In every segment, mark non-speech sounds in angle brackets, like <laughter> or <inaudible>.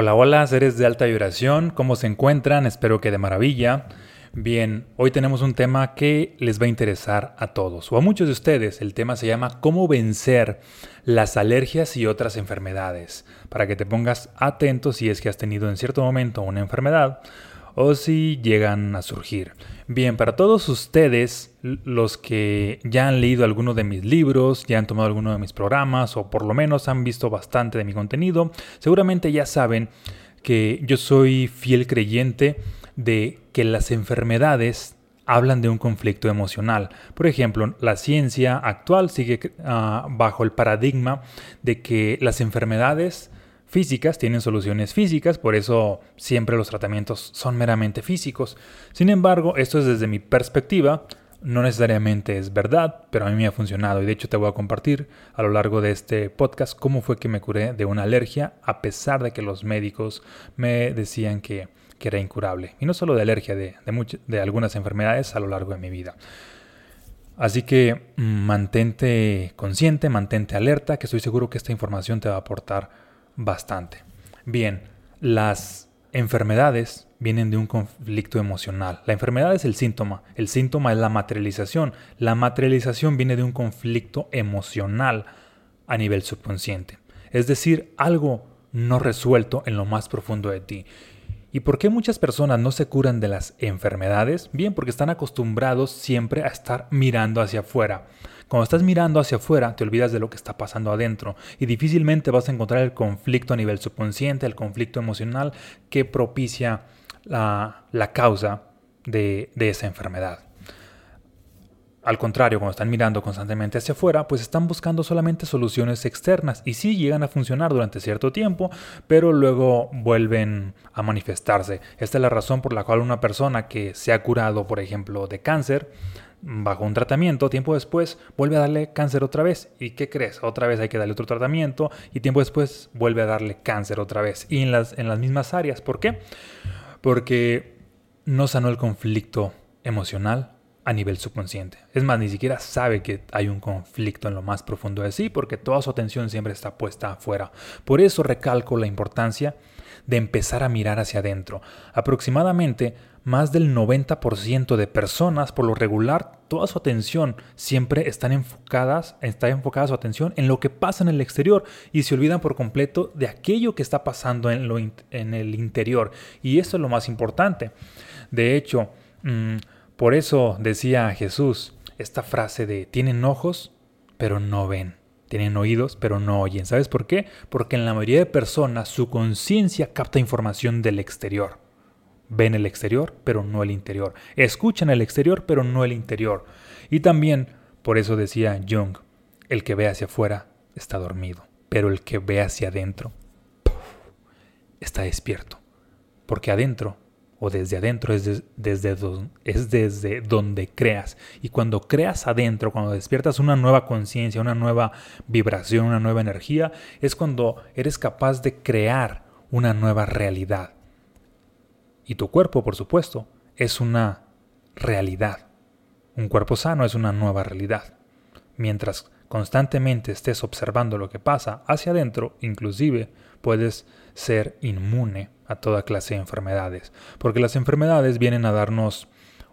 Hola, hola, seres de alta vibración, ¿cómo se encuentran? Espero que de maravilla. Bien, hoy tenemos un tema que les va a interesar a todos o a muchos de ustedes. El tema se llama cómo vencer las alergias y otras enfermedades. Para que te pongas atento si es que has tenido en cierto momento una enfermedad o si llegan a surgir. Bien, para todos ustedes, los que ya han leído alguno de mis libros, ya han tomado alguno de mis programas o por lo menos han visto bastante de mi contenido, seguramente ya saben que yo soy fiel creyente de que las enfermedades hablan de un conflicto emocional. Por ejemplo, la ciencia actual sigue uh, bajo el paradigma de que las enfermedades físicas tienen soluciones físicas, por eso siempre los tratamientos son meramente físicos. Sin embargo, esto es desde mi perspectiva, no necesariamente es verdad, pero a mí me ha funcionado y de hecho te voy a compartir a lo largo de este podcast cómo fue que me curé de una alergia a pesar de que los médicos me decían que, era incurable. Y no solo de alergia, de, de algunas enfermedades a lo largo de mi vida. Así que mm, mantente consciente, mantente alerta, que estoy seguro que esta información te va a aportar bastante. Bien, las enfermedades vienen de un conflicto emocional. La enfermedad es el síntoma, el síntoma es la materialización. La materialización viene de un conflicto emocional a nivel subconsciente. Es decir, algo no resuelto en lo más profundo de ti. ¿Y por qué muchas personas no se curan de las enfermedades? Bien, porque están acostumbrados siempre a estar mirando hacia afuera. Cuando estás mirando hacia afuera, te olvidas de lo que está pasando adentro y difícilmente vas a encontrar el conflicto a nivel subconsciente, el conflicto emocional que propicia la, causa de, de esa enfermedad. Al contrario, cuando están mirando constantemente hacia afuera, pues están buscando solamente soluciones externas y sí llegan a funcionar durante cierto tiempo, pero luego vuelven a manifestarse. Esta es la razón por la cual una persona que se ha curado, por ejemplo, de cáncer, bajo un tratamiento, tiempo después vuelve a darle cáncer otra vez. ¿Y qué crees? Otra vez hay que darle otro tratamiento y tiempo después vuelve a darle cáncer otra vez. Y en las, en las mismas áreas. ¿Por qué? Porque no sanó el conflicto emocional a nivel subconsciente. Es más, ni siquiera sabe que hay un conflicto en lo más profundo de sí porque toda su atención siempre está puesta afuera. Por eso recalco la importancia de empezar a mirar hacia adentro. Aproximadamente más del 90% de personas, por lo regular, toda su atención siempre están enfocadas, está enfocada su atención en lo que pasa en el exterior y se olvidan por completo de aquello que está pasando en, lo, en el interior. Y eso es lo más importante. De hecho, mm, por eso decía Jesús esta frase de tienen ojos, pero no ven. Tienen oídos, pero no oyen. ¿Sabes por qué? Porque en la mayoría de personas su conciencia capta información del exterior. Ven el exterior, pero no el interior. Escuchan el exterior, pero no el interior. Y también, por eso decía Jung, el que ve hacia afuera está dormido, pero el que ve hacia adentro está despierto. Porque adentro, o desde adentro, es, desde es desde donde creas. Y cuando creas adentro, cuando despiertas una nueva conciencia, una nueva vibración, una nueva energía, es cuando eres capaz de crear una nueva realidad. Y tu cuerpo, por supuesto, es una realidad. Un cuerpo sano es una nueva realidad. Mientras constantemente estés observando lo que pasa hacia adentro, inclusive puedes ser inmune a toda clase de enfermedades. Porque las enfermedades vienen a darnos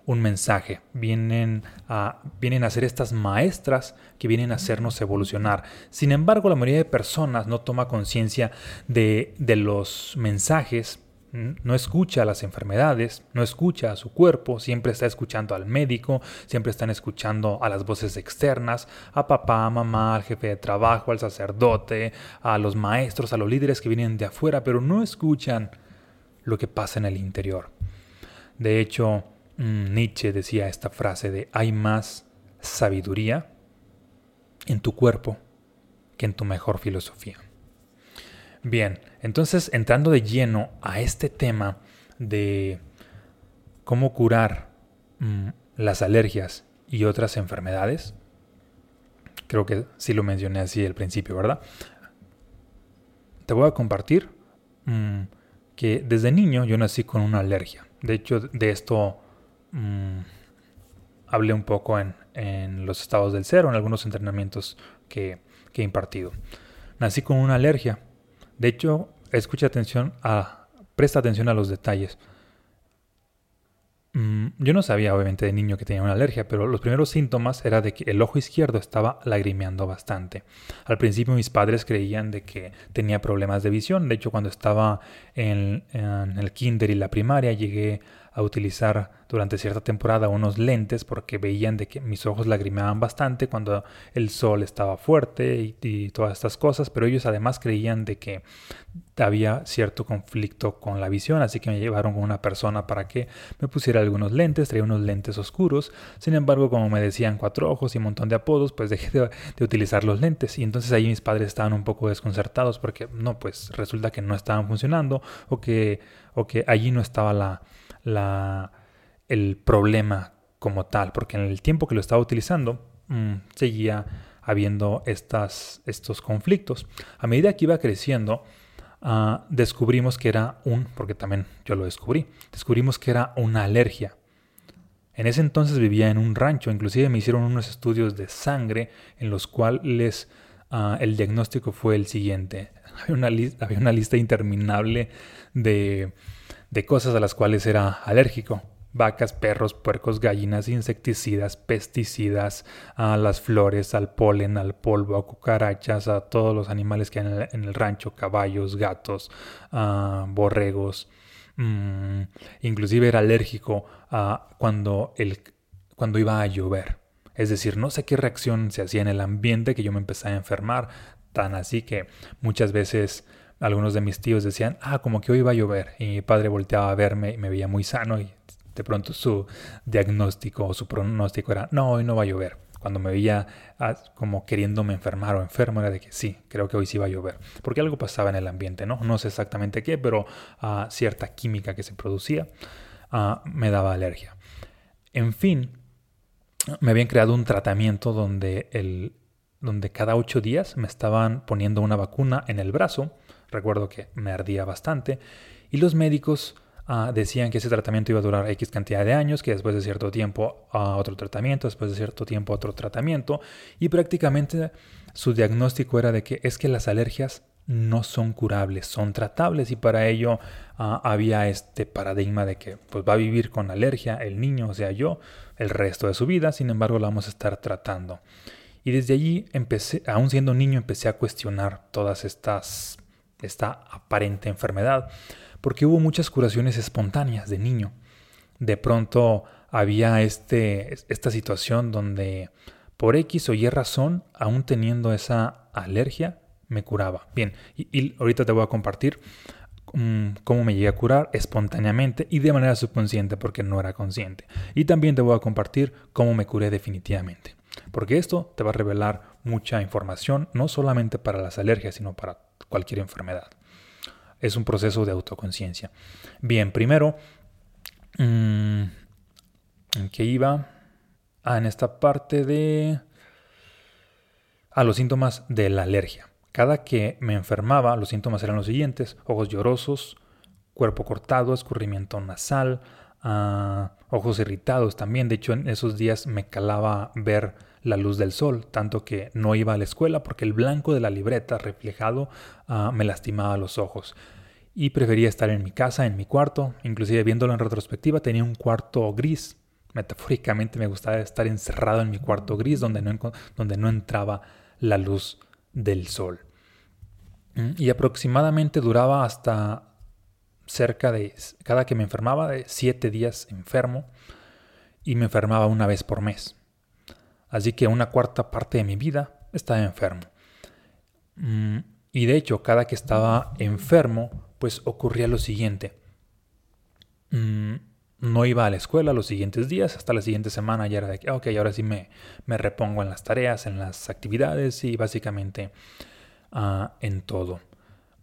un mensaje, vienen a, vienen a ser estas maestras que vienen a hacernos evolucionar. Sin embargo, la mayoría de personas no toma conciencia de, de los mensajes no escucha las enfermedades, no escucha a su cuerpo, siempre está escuchando al médico, siempre están escuchando a las voces externas, a papá, a mamá, al jefe de trabajo, al sacerdote, a los maestros, a los líderes que vienen de afuera, pero no escuchan lo que pasa en el interior. De hecho, mm, Nietzsche decía esta frase de hay más sabiduría en tu cuerpo que en tu mejor filosofía. Bien, entonces entrando de lleno a este tema de cómo curar mm, las alergias y otras enfermedades, creo que sí lo mencioné así al principio, ¿verdad? Te voy a compartir mm, que desde niño yo nací con una alergia. De hecho, de esto mm, hablé un poco en, los estados del cero, en algunos entrenamientos que he impartido. Nací con una alergia de hecho, escucha atención a, presta atención a los detalles. Mm, yo no sabía, obviamente, de niño que tenía una alergia, pero los primeros síntomas era de que el ojo izquierdo estaba lagrimeando bastante. Al principio mis padres creían de que tenía problemas de visión. De hecho, cuando estaba en, en el kinder y la primaria, llegué a utilizar durante cierta temporada unos lentes porque veían de que mis ojos lagrimeaban bastante cuando el sol estaba fuerte y, todas estas cosas, pero ellos además creían de que había cierto conflicto con la visión, así que me llevaron con una persona para que me pusiera algunos lentes, traía unos lentes oscuros, sin embargo como me decían cuatro ojos y un montón de apodos, pues dejé de, de utilizar los lentes. Y entonces ahí mis padres estaban un poco desconcertados porque no, pues resulta que no estaban funcionando o que, o que allí no estaba la la, el problema como tal, porque en el tiempo que lo estaba utilizando mm, seguía habiendo estas, estos conflictos. A medida que iba creciendo, ah, descubrimos que era un, porque también yo lo descubrí, descubrimos que era una alergia. En ese entonces vivía en un rancho, inclusive me hicieron unos estudios de sangre en los cuales ah, el diagnóstico fue el siguiente. <laughs> Había una, había una lista interminable de de cosas a las cuales era alérgico. Vacas, perros, puercos, gallinas, insecticidas, pesticidas, a las flores, al polen, al polvo, a cucarachas, a todos los animales que hay en el, rancho, caballos, gatos, borregos. Mm, inclusive era alérgico a cuando, el, cuando iba a llover. Es decir, no sé qué reacción se hacía en el ambiente que yo me empecé a enfermar, tan así que muchas veces algunos de mis tíos decían, ah, como que hoy va a llover. Y mi padre volteaba a verme y me veía muy sano y de pronto su diagnóstico o su pronóstico era, no, hoy no va a llover. Cuando me veía ah, como queriéndome enfermar o enfermo era de que sí, creo que hoy sí va a llover. Porque algo pasaba en el ambiente, ¿no? No sé exactamente qué, pero ah, cierta química que se producía ah, me daba alergia. En fin, me habían creado un tratamiento donde, el, donde cada ocho días me estaban poniendo una vacuna en el brazo recuerdo que me ardía bastante, y los médicos ah, decían que ese tratamiento iba a durar X cantidad de años, que después de cierto tiempo a otro tratamiento, después de cierto tiempo otro tratamiento, y prácticamente su diagnóstico era de que es que las alergias no son curables, son tratables. Y para ello ah, había este paradigma de que pues va a vivir con alergia el niño, o sea yo, el resto de su vida, sin embargo la vamos a estar tratando. Y desde allí empecé, aún siendo niño, empecé a cuestionar todas estas esta aparente enfermedad, porque hubo muchas curaciones espontáneas de niño. De pronto había este, esta situación donde por X o Y razón, aún teniendo esa alergia, me curaba. Bien, y, ahorita te voy a compartir mm, cómo me llegué a curar espontáneamente y de manera subconsciente porque no era consciente. Y también te voy a compartir cómo me curé definitivamente. Porque esto te va a revelar mucha información, no solamente para las alergias, sino para cualquier enfermedad. Es un proceso de autoconciencia. Bien, primero, mm, ¿en qué iba? Ah, en esta parte de... A los síntomas de la alergia. Cada que me enfermaba, los síntomas eran los siguientes. Ojos llorosos, cuerpo cortado, escurrimiento nasal, ah, ojos irritados también. De hecho, en esos días me calaba ver la luz del sol, tanto que no iba a la escuela porque el blanco de la libreta reflejado ah, me lastimaba los ojos. Y prefería estar en mi casa, en mi cuarto, inclusive viéndolo en retrospectiva, tenía un cuarto gris. Metafóricamente me gustaba estar encerrado en mi cuarto gris donde no, donde no entraba la luz del sol. Mm, y aproximadamente duraba hasta cerca de, cada que me enfermaba, de siete días enfermo, y me enfermaba una vez por mes. Así que una cuarta parte de mi vida estaba enfermo. Mm, y de hecho, cada que estaba enfermo, pues ocurría lo siguiente. Mm, no iba a la escuela los siguientes días, hasta la siguiente semana ya era de que, ok, ahora sí me, me repongo en las tareas, en las actividades y básicamente ah, en todo.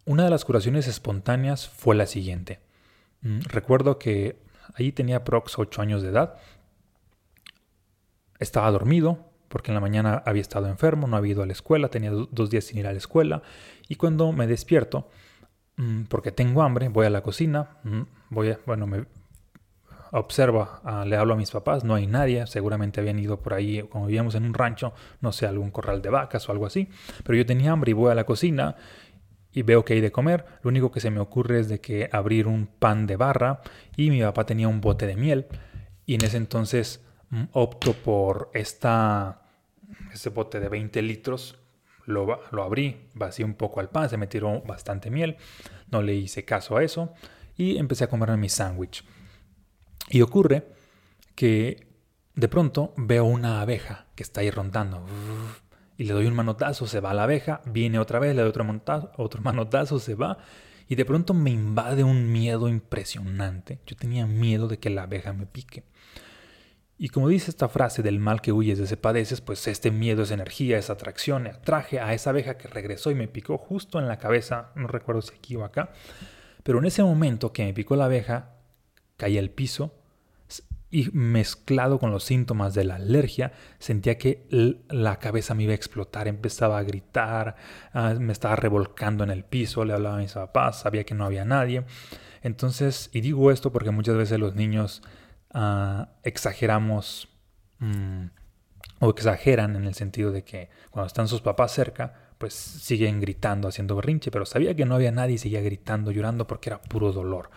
Una de las curaciones espontáneas fue la siguiente. Mm, recuerdo que ahí tenía prox 8 años de edad estaba dormido, porque en la mañana había estado enfermo, no había ido a la escuela, tenía dos días sin ir a la escuela, y cuando me despierto, mm, porque tengo hambre, voy a la cocina, mm, voy a, bueno, me observo, ah, le hablo a mis papás, no hay nadie, seguramente habían ido por ahí, como vivíamos en un rancho, no sé, algún corral de vacas o algo así, pero yo tenía hambre y voy a la cocina y veo que hay de comer. Lo único que se me ocurre es de que abrir un pan de barra y mi papá tenía un bote de miel y en ese entonces opto por esta, este bote de 20 litros. Lo, lo abrí, vacié un poco al pan, se me tiró bastante miel, no le hice caso a eso y empecé a comerme mi sándwich. Y ocurre que de pronto veo una abeja que está ahí rondando y le doy un manotazo, se va la abeja, viene otra vez, le doy otro manotazo, otro manotazo, se va y de pronto me invade un miedo impresionante. Yo tenía miedo de que la abeja me pique. Y como dice esta frase del mal que huyes de ese padeces, pues este miedo es energía, es atracción. Atraje a esa abeja que regresó y me picó justo en la cabeza, no recuerdo si aquí o acá. Pero en ese momento que me picó la abeja, caí al piso, y mezclado con los síntomas de la alergia, sentía que la cabeza me iba a explotar, empezaba a gritar, ah, me estaba revolcando en el piso, le hablaba a mis papás, sabía que no había nadie. Entonces, y digo esto porque muchas veces los niños ah, exageramos mm, o exageran en el sentido de que cuando están sus papás cerca, pues siguen gritando, haciendo berrinche, pero sabía que no había nadie y seguía gritando, llorando porque era puro dolor.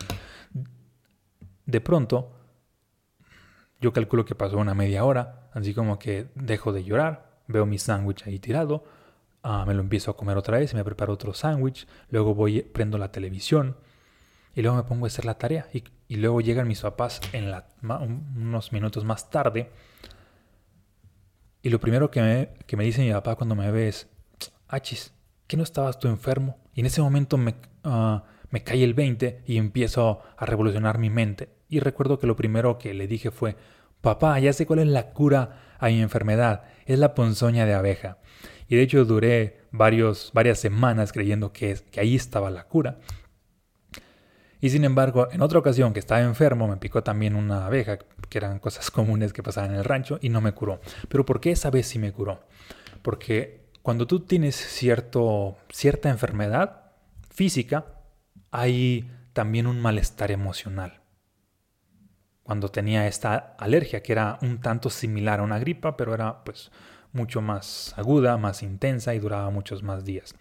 De pronto, yo calculo que pasó una media hora, así como que dejo de llorar, veo mi sándwich ahí tirado, ah, me lo empiezo a comer otra vez, me preparo otro sándwich, luego voy, prendo la televisión y luego me pongo a hacer la tarea. Y, luego llegan mis papás en unos minutos más tarde. Y lo primero que me, que me dice mi papá cuando me ve es, achis, ¿qué no estabas tú enfermo? Y en ese momento me, uh, me cae el 20 y empiezo a revolucionar mi mente. Y recuerdo que lo primero que le dije fue, papá, ya sé cuál es la cura a mi enfermedad, es la ponzoña de abeja. Y de hecho duré varios, varias semanas creyendo que, que ahí estaba la cura. Y sin embargo, en otra ocasión que estaba enfermo, me picó también una abeja, que eran cosas <laughs> comunes que pasaban en el rancho, y no me curó. Pero ¿por qué esa vez sí me curó? Porque cuando tú tienes cierto, cierta enfermedad física, hay también un malestar emocional cuando tenía esta alergia, que era un tanto similar a una gripa, pero era pues mucho más aguda, más intensa y duraba muchos más días.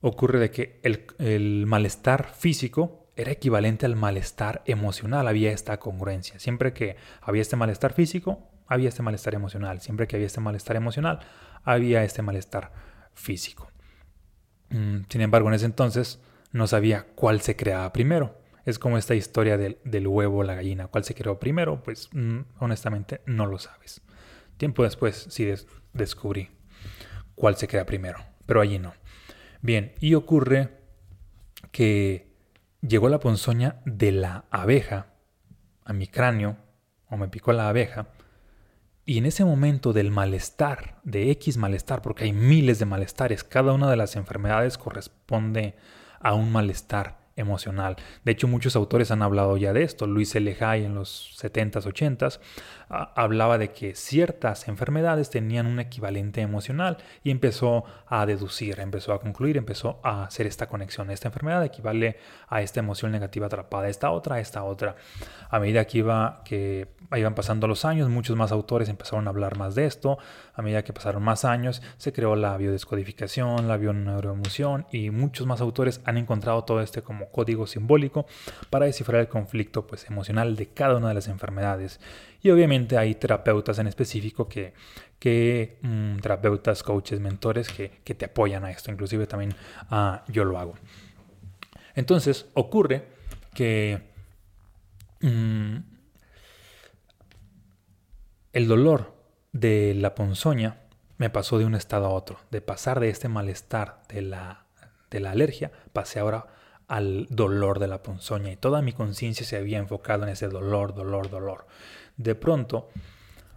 Ocurre de que el, el malestar físico era equivalente al malestar emocional, había esta congruencia. Siempre que había este malestar físico, había este malestar emocional. Siempre que había este malestar emocional, había este malestar físico. Mm, sin embargo, en ese entonces no sabía cuál se creaba primero. Es como esta historia del, huevo o la gallina. ¿Cuál se creó primero? Pues mm, honestamente no lo sabes. Tiempo después sí descubrí cuál se crea primero, pero allí no. Bien, y ocurre que llegó la ponzoña de la abeja a mi cráneo, o me picó la abeja, y en ese momento del malestar, de X malestar, porque hay miles de malestares, cada una de las enfermedades corresponde a un malestar emocional. De hecho, muchos autores han hablado ya de esto. Luis L. Hay en los 70s, 80s hablaba de que ciertas enfermedades tenían un equivalente emocional y empezó a deducir, empezó a concluir, empezó a hacer esta conexión. Esta enfermedad equivale a esta emoción negativa atrapada, esta otra, esta otra. A medida que, iba, que iban pasando los años, muchos más autores empezaron a hablar más de esto. A medida que pasaron más años, se creó la biodescodificación, la bioneuroemoción y muchos más autores han encontrado todo este como código simbólico para descifrar el conflicto pues, emocional de cada una de las enfermedades. Y obviamente hay terapeutas en específico que, que mm, terapeutas, coaches, mentores que, te apoyan a esto. Inclusive también ah, yo lo hago. Entonces ocurre que mm, el dolor de la ponzoña me pasó de un estado a otro. De pasar de este malestar de la, de la alergia, pasé ahora al dolor de la ponzoña y toda mi conciencia se había enfocado en ese dolor, dolor, dolor de pronto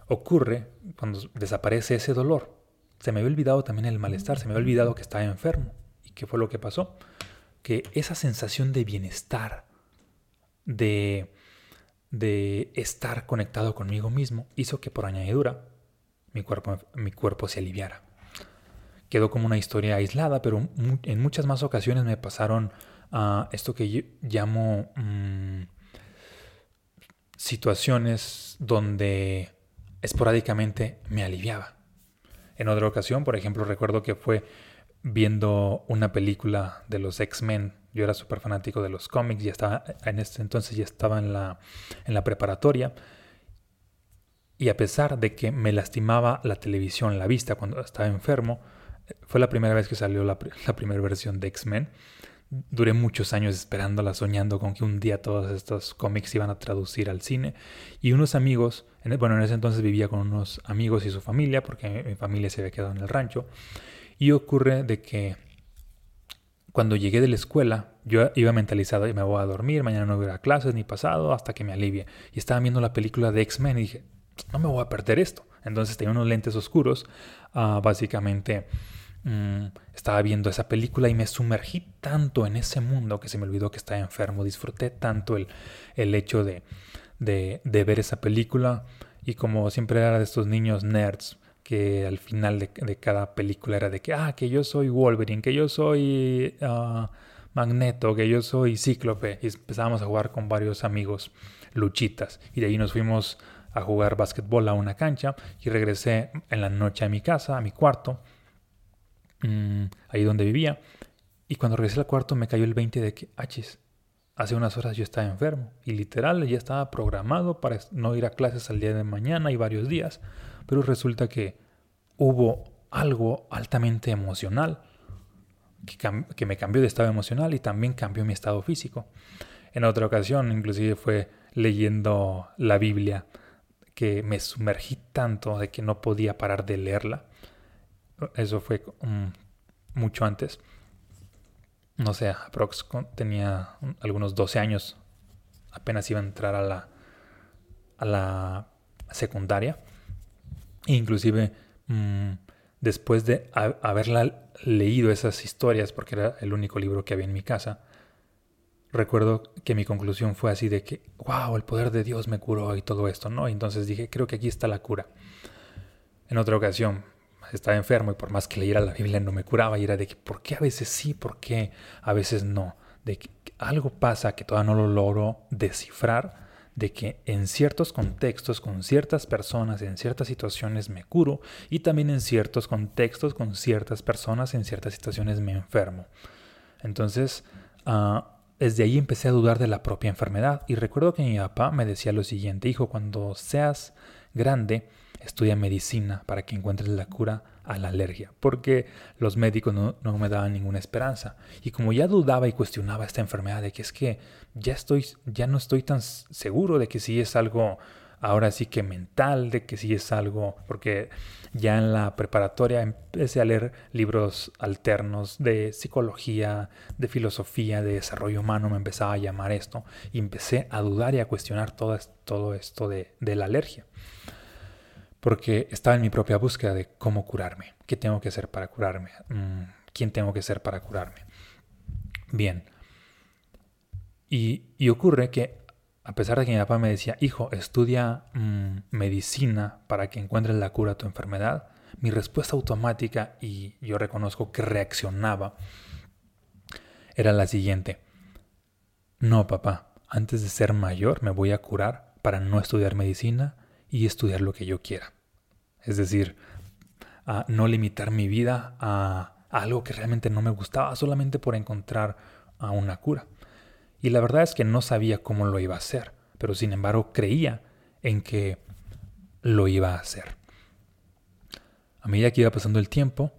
ocurre cuando desaparece ese dolor. Se me había olvidado también el malestar, se me había olvidado que estaba enfermo. ¿Y qué fue lo que pasó? Que esa sensación de bienestar, de, de estar conectado conmigo mismo, hizo que por añadidura mi cuerpo, mi cuerpo se aliviara. Quedó como una historia aislada, pero en muchas más ocasiones me pasaron a esto que yo llamo mm, situaciones donde esporádicamente me aliviaba. En otra ocasión, por ejemplo, recuerdo que fue viendo una película de los X-Men. Yo era súper fanático de los cómics y estaba, en este entonces ya estaba en la, en la preparatoria. Y a pesar de que me lastimaba la televisión, la vista cuando estaba enfermo, fue la primera vez que salió la, la primera versión de X-Men. Duré muchos años esperándola, soñando con que un día todos estos cómics iban a traducir al cine. Y unos amigos, bueno, en ese entonces vivía con unos amigos y su familia, porque mi familia se había quedado en el rancho. Y ocurre de que cuando llegué de la escuela, yo iba mentalizado me voy a dormir, mañana no voy a clases ni pasado hasta que me alivie. Y estaba viendo la película de X-Men y dije, no me voy a perder esto. Entonces tenía unos lentes oscuros, uh, básicamente Mm, estaba viendo esa película y me sumergí tanto en ese mundo que se me olvidó que estaba enfermo. Disfruté tanto el, el hecho de, de, ver esa película y como siempre era de estos niños nerds que al final de, de, cada película era de que, ah, que yo soy Wolverine, que yo soy uh, Magneto, que yo soy Cíclope. Y empezábamos a jugar con varios amigos luchitas. Y de ahí nos fuimos a jugar básquetbol a una cancha y regresé en la noche a mi casa, a mi cuarto Mm, ahí donde vivía. Y cuando regresé al cuarto me cayó el 20 de que, achis, hace unas horas yo estaba enfermo. Y literal ya estaba programado para no ir a clases al día de mañana y varios días. Pero resulta que hubo algo altamente emocional que, que me cambió de estado emocional y también cambió mi estado físico. En otra ocasión, inclusive fue leyendo la Biblia que me sumergí tanto de que no podía parar de leerla eso fue mucho antes. No sé, aprox tenía algunos 12 años. Apenas iba a entrar a la, a la secundaria. Inclusive mm, después de haberla leído esas historias, porque era el único libro que había en mi casa, recuerdo que mi conclusión fue así de que, wow, el poder de Dios me curó y todo esto, ¿no? Entonces dije, creo que aquí está la cura. En otra ocasión, estaba enfermo y por más que leyera la Biblia no me curaba y era de que, ¿por qué a veces sí? ¿Por qué a veces no? De que algo pasa que todavía no lo logro descifrar, de que en ciertos contextos, con ciertas personas, en ciertas situaciones me curo y también en ciertos contextos, con ciertas personas, en ciertas situaciones me enfermo. Entonces, uh, desde ahí empecé a dudar de la propia enfermedad y recuerdo que mi papá me decía lo siguiente, hijo, cuando seas grande, estudia medicina para que encuentres la cura a la alergia, porque los médicos no, me daban ninguna esperanza. Y como ya dudaba y cuestionaba esta enfermedad de que es que ya estoy, ya no estoy tan seguro de que si es algo ahora sí que mental, de que si es algo, porque ya en la preparatoria empecé a leer libros alternos de psicología, de filosofía, de desarrollo humano, me empezaba a llamar esto, y empecé a dudar y a cuestionar todo, todo esto de la alergia porque estaba en mi propia búsqueda de cómo curarme, qué tengo que hacer para curarme, mm, quién tengo que ser para curarme. Bien. Y, ocurre que, a pesar de que mi papá me decía, hijo, estudia mm, medicina para que encuentres la cura a tu enfermedad, mi respuesta automática, y yo reconozco que reaccionaba, era la siguiente. No, papá, antes de ser mayor me voy a curar para no estudiar medicina y estudiar lo que yo quiera. Es decir, no limitar mi vida a, algo que realmente no me gustaba solamente por encontrar a una cura. Y la verdad es que no sabía cómo lo iba a hacer, pero sin embargo creía en que lo iba a hacer. A medida que iba pasando el tiempo,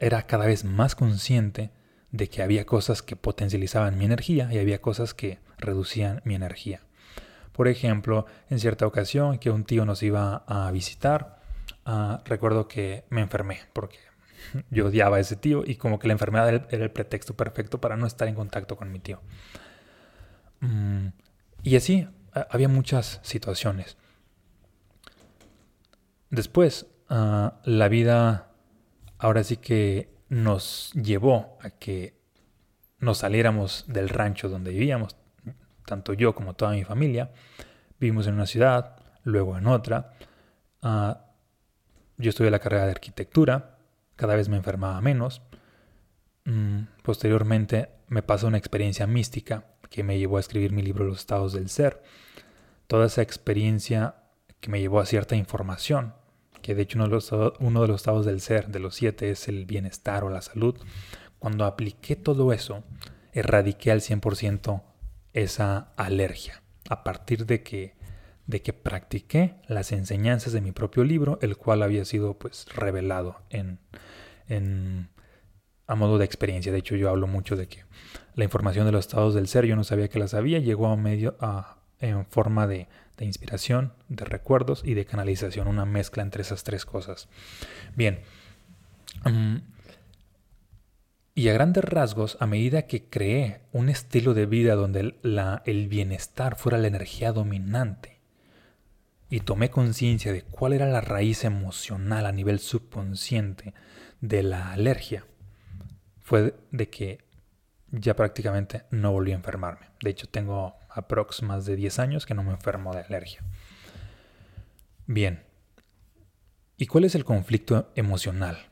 era cada vez más consciente de que había cosas que potencializaban mi energía y había cosas que reducían mi energía. Por ejemplo, en cierta ocasión que un tío nos iba a visitar, ah, recuerdo que me enfermé porque <laughs> yo odiaba a ese tío y como que la enfermedad era el pretexto perfecto para no estar en contacto con mi tío. Mm, y así había muchas situaciones. Después, ah, la vida ahora sí que nos llevó a que nos saliéramos del rancho donde vivíamos, tanto yo como toda mi familia. Vivimos en una ciudad, luego en otra. Uh, yo estudié la carrera de arquitectura, cada vez me enfermaba menos. Mm, posteriormente me pasó una experiencia mística que me llevó a escribir mi libro Los estados del ser. Toda esa experiencia que me llevó a cierta información que de hecho uno de, los, uno de los estados del ser, de los siete, es el bienestar o la salud, cuando apliqué todo eso, erradiqué al 100% esa alergia. A partir de que, de que practiqué las enseñanzas de mi propio libro, el cual había sido pues revelado en, en, a modo de experiencia. De hecho, yo hablo mucho de que la información de los estados del ser yo no sabía que la sabía, llegó a medio a, en forma de, de inspiración, de recuerdos y de canalización, una mezcla entre esas tres cosas. Bien. Mm, y a grandes rasgos, a medida que creé un estilo de vida donde el, la, el bienestar fuera la energía dominante y tomé conciencia de cuál era la raíz emocional a nivel subconsciente de la alergia, fue de que ya prácticamente no volví a enfermarme. De hecho, tengo aprox más de 10 años que no me enfermo de alergia. Bien. ¿Y cuál es el conflicto emocional?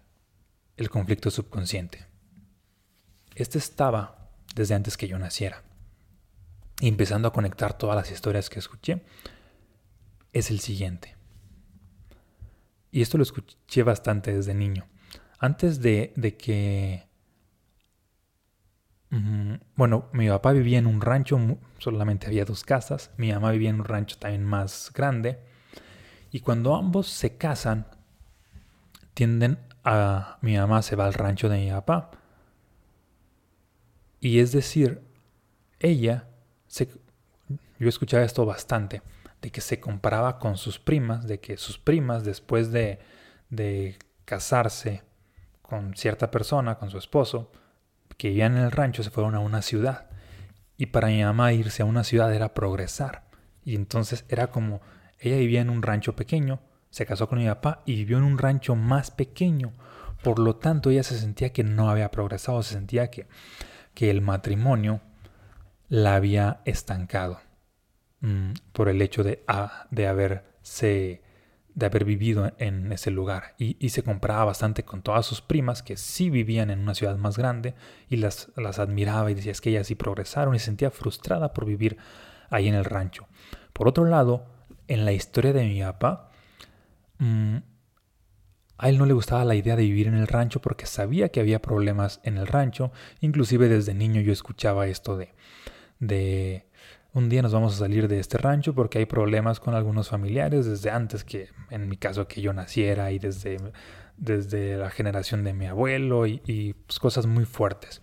El conflicto subconsciente. Este estaba desde antes que yo naciera. Y empezando a conectar todas las historias que escuché, es el siguiente. Y esto lo escuché bastante desde niño. Antes de, de que... bueno, mi papá vivía en un rancho, solamente había dos casas. Mi mamá vivía en un rancho también más grande. Y cuando ambos se casan, tienden a... Mi mamá se va al rancho de mi papá y es decir, ella, se, yo escuchaba esto bastante, de que se comparaba con sus primas, de que sus primas después de, de casarse con cierta persona, con su esposo, que vivían en el rancho, se fueron a una ciudad. Y para mi mamá irse a una ciudad era progresar. Y entonces era como, ella vivía en un rancho pequeño, se casó con mi papá y vivió en un rancho más pequeño. Por lo tanto, ella se sentía que no había progresado, se sentía que que el matrimonio la había estancado mm, por el hecho de, ah, de, haberse, de haber vivido en ese lugar. Y, se comparaba bastante con todas sus primas que sí vivían en una ciudad más grande y las, las admiraba y decía es que ellas sí progresaron y se sentía frustrada por vivir ahí en el rancho. Por otro lado, en la historia de mi papá, mm, a él no le gustaba la idea de vivir en el rancho porque sabía que había problemas en el rancho. Inclusive desde niño yo escuchaba esto de, de un día nos vamos a salir de este rancho porque hay problemas con algunos familiares desde antes que, en mi caso, que yo naciera y desde, desde la generación de mi abuelo y, pues, cosas muy fuertes.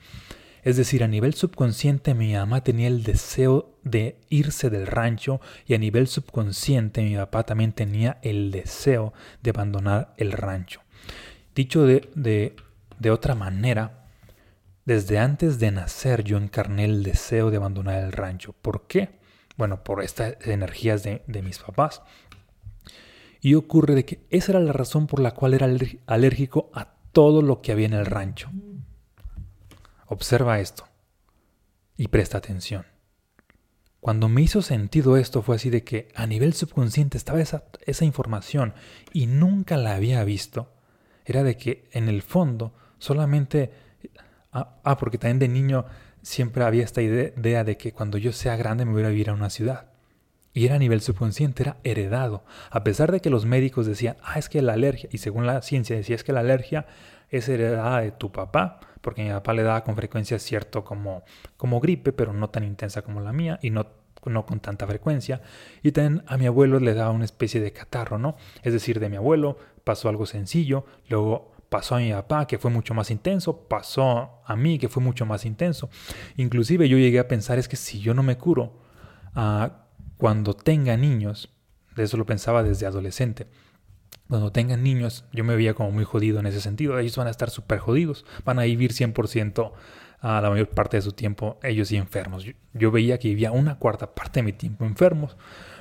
Es decir, a nivel subconsciente mi mamá tenía el deseo de irse del rancho y a nivel subconsciente mi papá también tenía el deseo de abandonar el rancho. Dicho de, de, otra manera, desde antes de nacer yo encarné el deseo de abandonar el rancho. ¿Por qué? Bueno, por estas energías de, de mis papás. Y ocurre de que esa era la razón por la cual era alérgico a todo lo que había en el rancho. Observa esto y presta atención. Cuando me hizo sentido esto fue así de que a nivel subconsciente estaba esa, esa información y nunca la había visto. Era de que en el fondo solamente... Ah, ah porque también de niño siempre había esta idea de que cuando yo sea grande me voy a vivir a una ciudad. Y era a nivel subconsciente, era heredado. A pesar de que los médicos decían, ah, es que la alergia, y según la ciencia decía, es que la alergia es heredada de tu papá, porque mi papá le daba con frecuencia cierto como, como gripe, pero no tan intensa como la mía y no, no con tanta frecuencia. Y también a mi abuelo le daba una especie de catarro, ¿no? Es decir, de mi abuelo pasó algo sencillo, luego pasó a mi papá, que fue mucho más intenso, pasó a mí, que fue mucho más intenso. Inclusive yo llegué a pensar, es que si yo no me curo, ah, cuando tenga niños, de eso lo pensaba desde adolescente, cuando tengan niños, yo me veía como muy jodido en ese sentido. Ellos van a estar súper jodidos. Van a vivir 100% a la mayor parte de su tiempo ellos y enfermos. Yo, veía que vivía una cuarta parte de mi tiempo enfermos.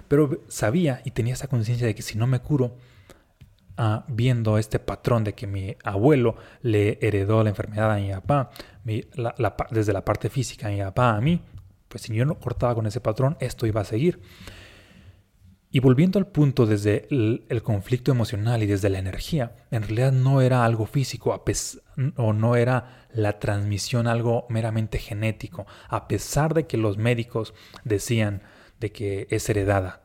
Pero sabía y tenía esa conciencia de que si no me curo, ah, viendo este patrón de que mi abuelo le heredó la enfermedad a mi papá, desde la parte física a mi papá a mí, pues si yo no cortaba con ese patrón, esto iba a seguir. Y volviendo al punto desde el, conflicto emocional y desde la energía, en realidad no era algo físico o no era la transmisión algo meramente genético, a pesar de que los médicos decían de que es heredada.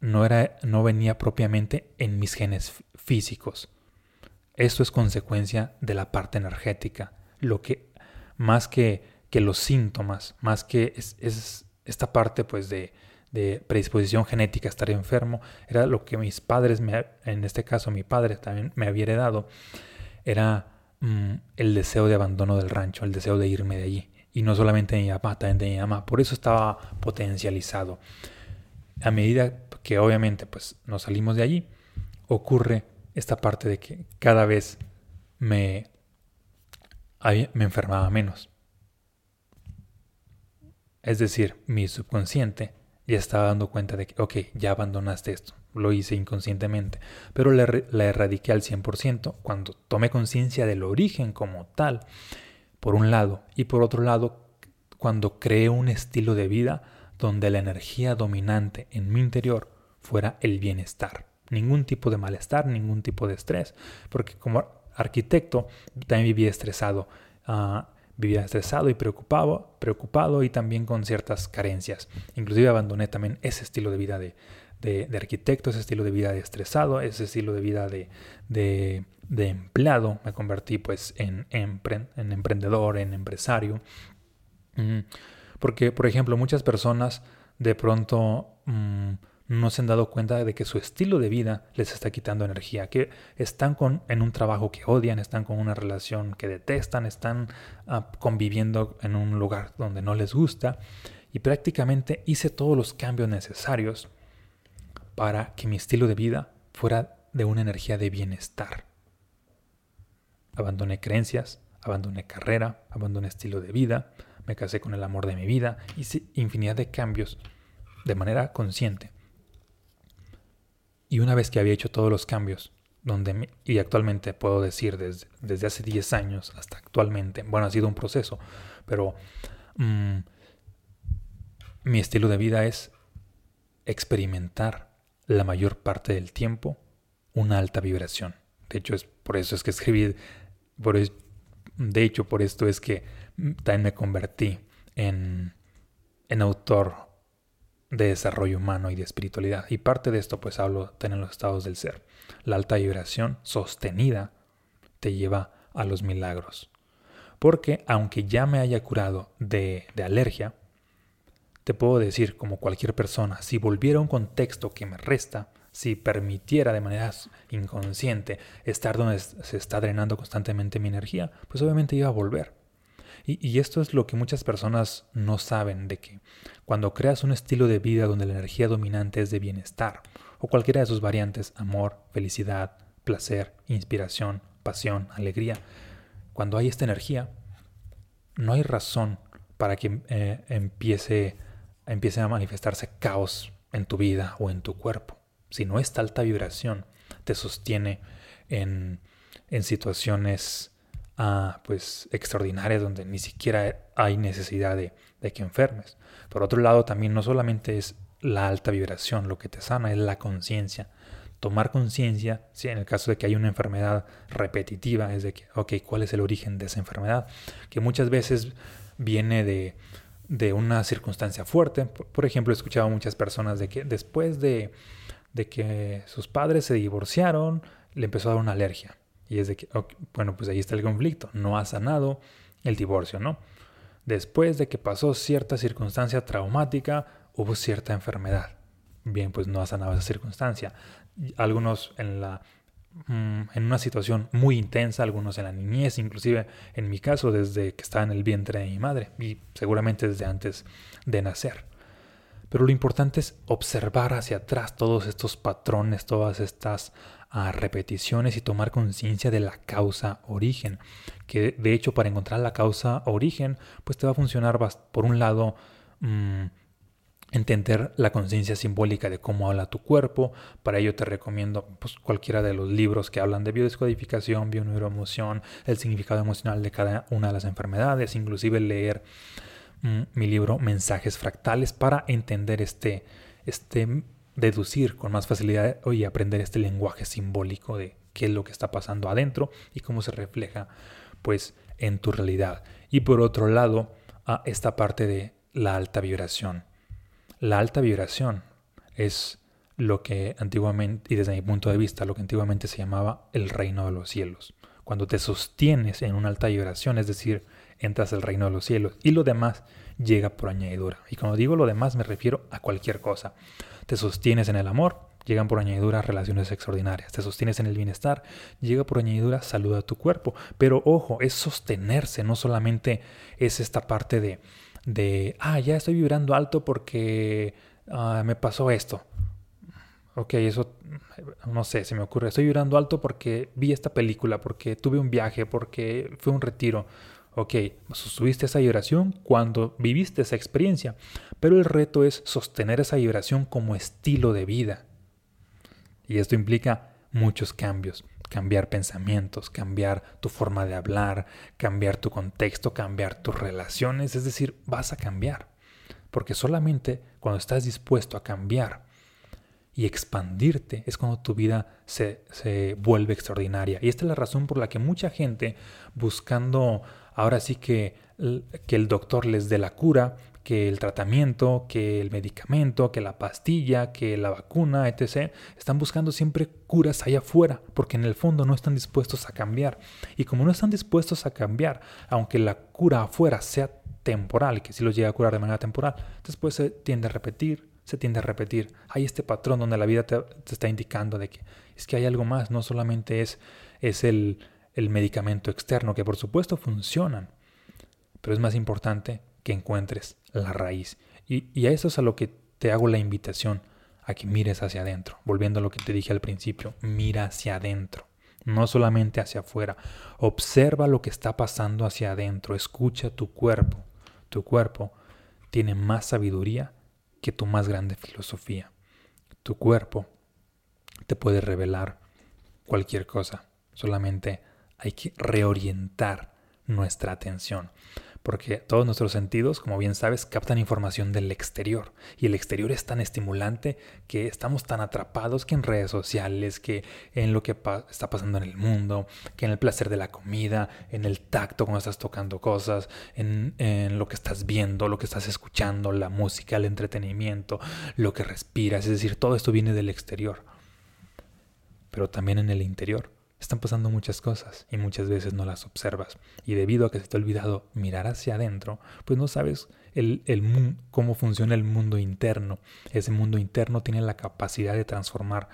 No, era, no venía propiamente en mis genes físicos. Esto es consecuencia de la parte energética, lo que más que, que los síntomas, más que es, esta parte pues de, de, predisposición genética a estar enfermo, era lo que mis padres, me, en este caso mi padre también me había heredado, era mm, el deseo de abandono del rancho, el deseo de irme de allí. Y no solamente de mi papá, también de mi mamá. Por eso estaba potencializado. A medida que obviamente pues nos salimos de allí, ocurre esta parte de que cada vez me, me enfermaba menos. Es decir, mi subconsciente ya estaba dando cuenta de que, ok, ya abandonaste esto, lo hice inconscientemente, pero la, la erradiqué al 100% cuando tomé conciencia del origen como tal, por un lado, y por otro lado, cuando creé un estilo de vida donde la energía dominante en mi interior fuera el bienestar. Ningún tipo de malestar, ningún tipo de estrés, porque como arquitecto también vivía estresado, ah, vivía estresado y preocupado, preocupado y también con ciertas carencias. Inclusive abandoné también ese estilo de vida de, de, arquitecto, ese estilo de vida de estresado, ese estilo de vida de, de, empleado. Me convertí pues en, en emprendedor, en empresario. Mm, porque, por ejemplo, muchas personas de pronto... Mm, no se han dado cuenta de que su estilo de vida les está quitando energía, que están con, en un trabajo que odian, están con una relación que detestan, están ah, conviviendo en un lugar donde no les gusta y prácticamente hice todos los cambios necesarios para que mi estilo de vida fuera de una energía de bienestar. Abandoné creencias, abandoné carrera, abandoné estilo de vida, me casé con el amor de mi vida, hice infinidad de cambios de manera consciente y una vez que había hecho todos los cambios, donde y actualmente puedo decir desde, desde, hace 10 años hasta actualmente, bueno, ha sido un proceso, pero mm, mi estilo de vida es experimentar la mayor parte del tiempo una alta vibración. De hecho, es por eso es que escribí, por de hecho, por esto es que también me convertí en, en autor de desarrollo humano y de espiritualidad. Y parte de esto pues hablo de los estados del ser. La alta vibración sostenida te lleva a los milagros. Porque aunque ya me haya curado de, de alergia, te puedo decir como cualquier persona, si volviera a un contexto que me resta, si permitiera de manera inconsciente estar donde se está drenando constantemente mi energía, pues obviamente iba a volver. Y, esto es lo que muchas personas no saben, de que cuando creas un estilo de vida donde la energía dominante es de bienestar, o cualquiera de sus variantes, amor, felicidad, placer, inspiración, pasión, alegría, cuando hay esta energía, no hay razón para que eh, empiece, empiece a manifestarse caos en tu vida o en tu cuerpo. Si no esta alta vibración te sostiene en, en situaciones pues extraordinarias donde ni siquiera hay necesidad de, que enfermes. Por otro lado, también no solamente es la alta vibración lo que te sana, es la conciencia. Tomar conciencia, si en el caso de que hay una enfermedad repetitiva, es de que, ok, ¿cuál es el origen de esa enfermedad? Que muchas veces viene de, de una circunstancia fuerte. Por, ejemplo, he escuchado a muchas personas de que después de, de que sus padres se divorciaron, le empezó a dar una alergia. Y es de que, bueno, pues ahí está el conflicto, no ha sanado el divorcio, ¿no? Después de que pasó cierta circunstancia traumática, hubo cierta enfermedad. Bien, pues no ha sanado esa circunstancia. Algunos en la mm, en una situación muy intensa, algunos en la niñez, inclusive en mi caso desde que estaba en el vientre de mi madre y seguramente desde antes de nacer. Pero lo importante es observar hacia atrás todos estos patrones, todas estas a repeticiones y tomar conciencia de la causa origen. Que de hecho para encontrar la causa origen, pues te va a funcionar por un lado mm, entender la conciencia simbólica de cómo habla tu cuerpo. Para ello te recomiendo pues, cualquiera de los libros que hablan de biodescodificación, bioneuroemoción, el significado emocional de cada una de las enfermedades, inclusive leer mm, mi libro Mensajes Fractales para entender este, este deducir con más facilidad y aprender este lenguaje simbólico de qué es lo que está pasando adentro y cómo se refleja pues en tu realidad. Y por otro lado, a esta parte de la alta vibración. La alta vibración es lo que antiguamente, y desde mi punto de vista, lo que antiguamente se llamaba el reino de los cielos. Cuando te sostienes en una alta vibración, es decir, entras al reino de los cielos y lo demás llega por añadidura. Y cuando digo lo demás me refiero a cualquier cosa. Te sostienes en el amor, llegan por añadidura relaciones extraordinarias. Te sostienes en el bienestar, llega por añadidura salud a tu cuerpo. Pero ojo, es sostenerse, no solamente es esta parte de, de ah, ya estoy vibrando alto porque ah, me pasó esto. Ok, eso no sé, se me ocurre. Estoy vibrando alto porque vi esta película, porque tuve un viaje, porque fue un retiro. Ok, subiste esa vibración cuando viviste esa experiencia, pero el reto es sostener esa vibración como estilo de vida. Y esto implica muchos cambios, cambiar pensamientos, cambiar tu forma de hablar, cambiar tu contexto, cambiar tus relaciones, es decir, vas a cambiar. Porque solamente cuando estás dispuesto a cambiar y expandirte es cuando tu vida se, se, vuelve extraordinaria. Y esta es la razón por la que mucha gente buscando ahora sí que, que el doctor les dé la cura, que el tratamiento, que el medicamento, que la pastilla, que la vacuna, etc. Están buscando siempre curas allá afuera, porque en el fondo no están dispuestos a cambiar. Y como no están dispuestos a cambiar, aunque la cura afuera sea temporal, que si los llega a curar de manera temporal, después se tiende a repetir, se tiende a repetir. Hay este patrón donde la vida te, está indicando de que es que hay algo más, no solamente es, es el, el medicamento externo, que por supuesto funcionan, pero es más importante que encuentres la raíz. Y, a eso es a lo que te hago la invitación, a que mires hacia adentro. Volviendo a lo que te dije al principio, mira hacia adentro, no solamente hacia afuera. Observa lo que está pasando hacia adentro, escucha tu cuerpo. Tu cuerpo tiene más sabiduría que tu más grande filosofía. Tu cuerpo te puede revelar cualquier cosa, solamente hay que reorientar nuestra atención porque todos nuestros sentidos, como bien sabes, captan información del exterior y el exterior es tan estimulante que estamos tan atrapados que en redes sociales, que en lo que está pasando en el mundo, que en el placer de la comida, en el tacto cuando estás tocando cosas, en, lo que estás viendo, lo que estás escuchando, la música, el entretenimiento, lo que respiras, es decir, todo esto viene del exterior, pero también en el interior están pasando muchas cosas y muchas veces no las observas. Y debido a que se te ha olvidado mirar hacia adentro, pues no sabes el, cómo funciona el mundo interno. Ese mundo interno tiene la capacidad de transformar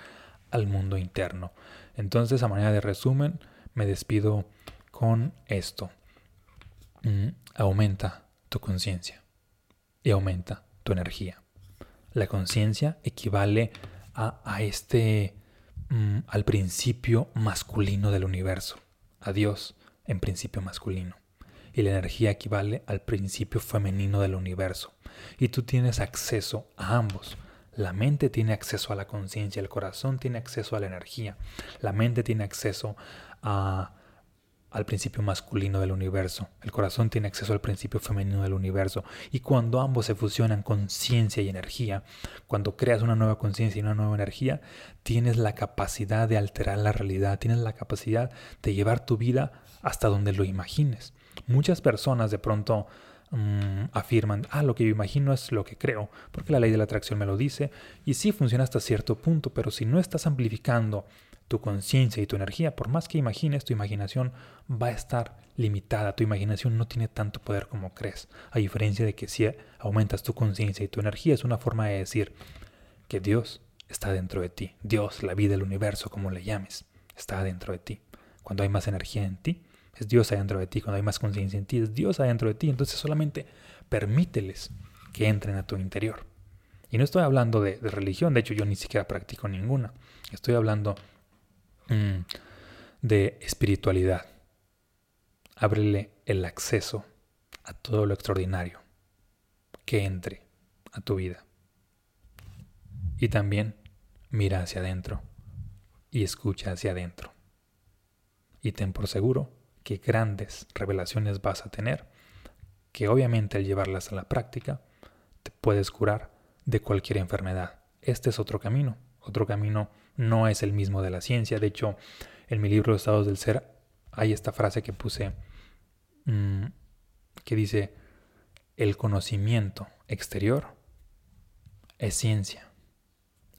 al mundo interno. Entonces, a manera de resumen, me despido con esto. Mm, aumenta tu conciencia y aumenta tu energía. La conciencia equivale a este Mm, al principio masculino del universo, a Dios en principio masculino. Y la energía equivale al principio femenino del universo. Y tú tienes acceso a ambos. La mente tiene acceso a la conciencia, el corazón tiene acceso a la energía, la mente tiene acceso a al principio masculino del universo. El corazón tiene acceso al principio femenino del universo. Y cuando ambos se fusionan conciencia y energía, cuando creas una nueva conciencia y una nueva energía, tienes la capacidad de alterar la realidad, tienes la capacidad de llevar tu vida hasta donde lo imagines. Muchas personas de pronto mm, afirman, ah, lo que yo imagino es lo que creo, porque la ley de la atracción me lo dice, y sí funciona hasta cierto punto, pero si no estás amplificando tu conciencia y tu energía, por más que imagines, tu imaginación va a estar limitada, tu imaginación no tiene tanto poder como crees, a diferencia de que si aumentas tu conciencia y tu energía es una forma de decir que Dios está dentro de ti, Dios, la vida, el universo, como le llames, está dentro de ti. Cuando hay más energía en ti, es Dios adentro de ti, cuando hay más conciencia en ti, es Dios adentro de ti, entonces solamente permíteles que entren a tu interior. Y no estoy hablando de, de religión, de hecho yo ni siquiera practico ninguna, estoy hablando de espiritualidad. Ábrele el acceso a todo lo extraordinario que entre a tu vida. Y también mira hacia adentro y escucha hacia adentro. Y ten por seguro que grandes revelaciones vas a tener, que obviamente al llevarlas a la práctica te puedes curar de cualquier enfermedad. Este es otro camino, otro camino no es el mismo de la ciencia. De hecho, en mi libro Estados del Ser hay esta frase que puse mm, que dice, el conocimiento exterior es ciencia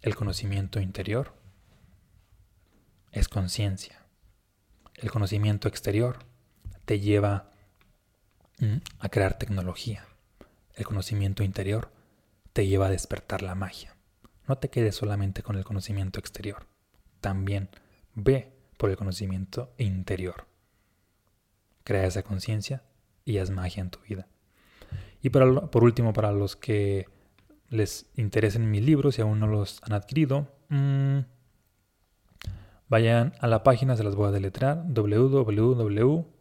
El conocimiento interior es conciencia. El conocimiento exterior te lleva mm, a crear tecnología. El conocimiento interior te lleva a despertar la magia. No te quedes solamente con el conocimiento exterior. También ve por el conocimiento interior. Crea esa conciencia y haz magia en tu vida. Y por último, para los que les interesen mis libros y aún no los han adquirido, mm, vayan a la página, se las voy a deletrear, www.online.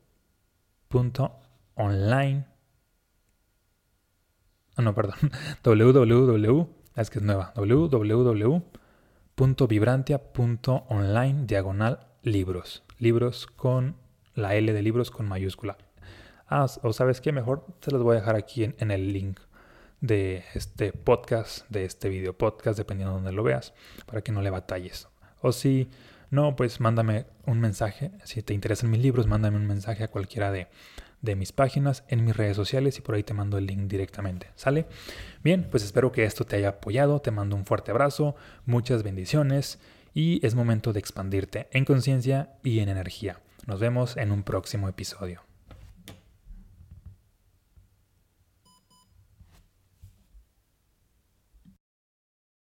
Ah, no, perdón, <laughs> www, es que es nueva, www.vibrantia.online diagonal libros. Libros con la L de libros con mayúscula. Ah, o sabes qué, mejor se los voy a dejar aquí en, el link de este podcast, de este video podcast, dependiendo de donde lo veas, para que no le batalles. O si no, pues mándame un mensaje. Si te interesan mis libros, mándame un mensaje a cualquiera de, de mis páginas en mis redes sociales y por ahí te mando el link directamente. ¿Sale? Bien, pues espero que esto te haya apoyado. Te mando un fuerte abrazo, muchas bendiciones y es momento de expandirte en conciencia y en energía. Nos vemos en un próximo episodio.